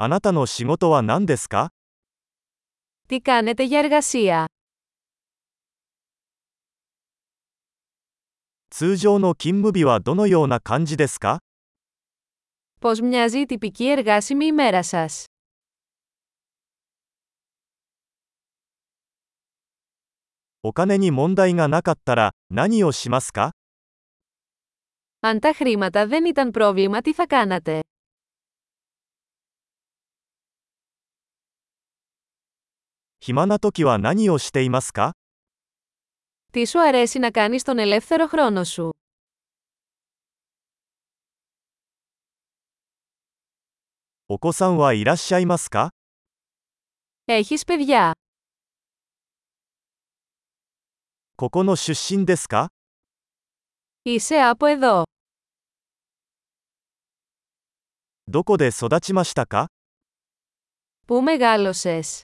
あなたの仕事は何ですか Τι κάνετε για εργασία? 通常の勤務日はどのような感じですか Πώς μοιάζει η τυπική εργάσιμη ημέρα σας? お金に問題がなかったら何をしますか Αν τα χρήματα δεν ήταν πρόβλημα, τι θα κάνατε? 暇な時は何をしていますか Τι σου αρέσει να κάνεις τον ελεύθερο χρόνο σου? お子さんはいらっしゃいますか Έχεις παιδιά. ここの出身ですか Είσαι από εδώ. どこで育ちましたか Πού μεγάλωσες?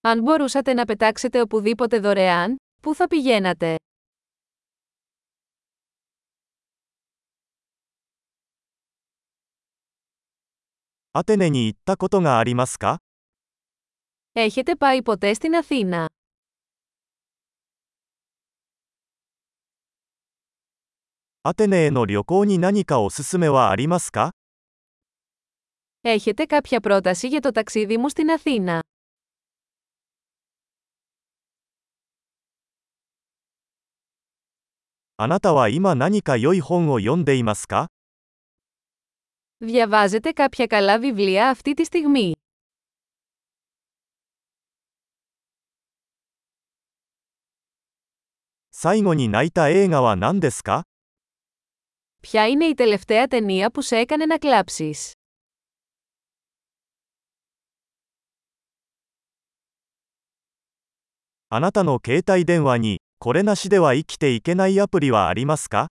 Αν μπορούσατε να πετάξετε οπουδήποτε δωρεάν, πού θα πηγαίνατε? アテネに行ったことがありますか Έχετε πάει ποτέ στην Αθήνα? アテネへの旅行に何かおすすめはありますか Έχετε κάποια πρόταση για το ταξίδι μου στην Αθήνα? あなたは今何か良い本を読んでいますか Διαβάζετε κάποια καλά βιβλία αυτή τη στιγμή. 最後に泣いた映画は何ですか Ποια είναι η τελευταία ταινία που σε έκανε να κλάψεις? あなたの携帯電話に、 これなしでは生きていけないアプリはありますか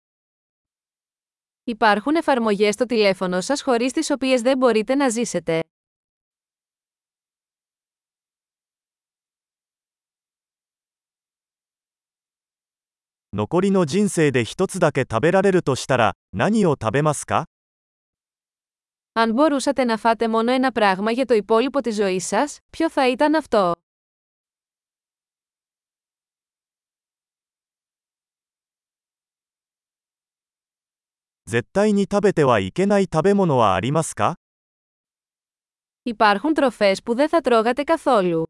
Υπάρχουν εφαρμογές στο τηλέφωνο σας χωρίς τις οποίες δεν μπορείτε να ζήσετε. 残りの人生で一つだけ食べられるとしたら、何を食べますか Αν μπορούσατε να φάτε μόνο ένα πράγμα για το υπόλοιπο της ζωής σας, ποιο θα ήταν αυτό? 絶対に食べてはいけない食べ物はありますか Υπάρχουν τροφές που δεν θα τρώγατε καθόλου.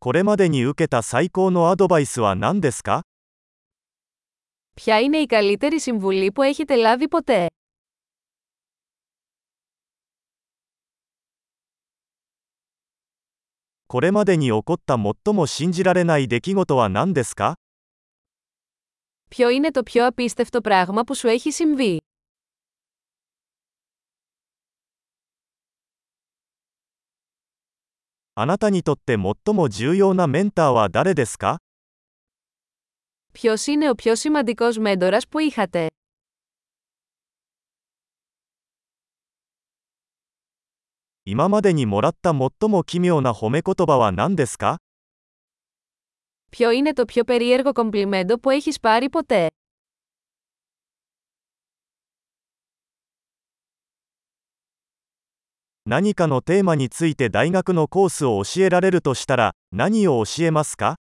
これまでに受けた最高のアドバイスは何ですか Ποια είναι η καλύτερη συμβουλή που έχετε λάβει ποτέ? これまでに起こった最も信じられない出来事は何ですか Ποιο είναι το πιο απίστευτο πράγμα που σου έχει συμβεί? あなたにとって最も重要なメンターは誰ですか Ποιος είναι ο πιο σημαντικός μέντορας που είχατε? 今までにもらった最も奇妙な褒め言葉は何ですか Ποιο είναι το πιο περίεργο κομπλιμέντο που έχεις πάρει ποτέ? 何かのテーマについて大学のコースを教えられるとしたら、何を教えますか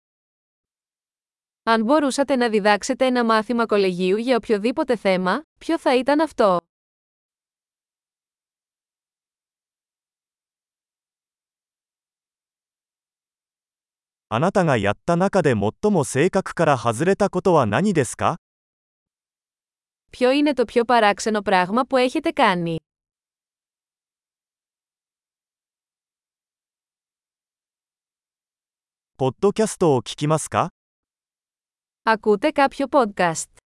Αν μπορούσατε να διδάξετε ένα μάθημα κολεγίου για οποιοδήποτε θέμα, ποιο θα ήταν αυτό? あなたがやった中で最も性格から外れたことは何ですか Ποιο είναι το πιο παράξενο πράγμα που έχετε κάνει? ポッドキャストを聞きますか Ακούτε κάποιο podcast.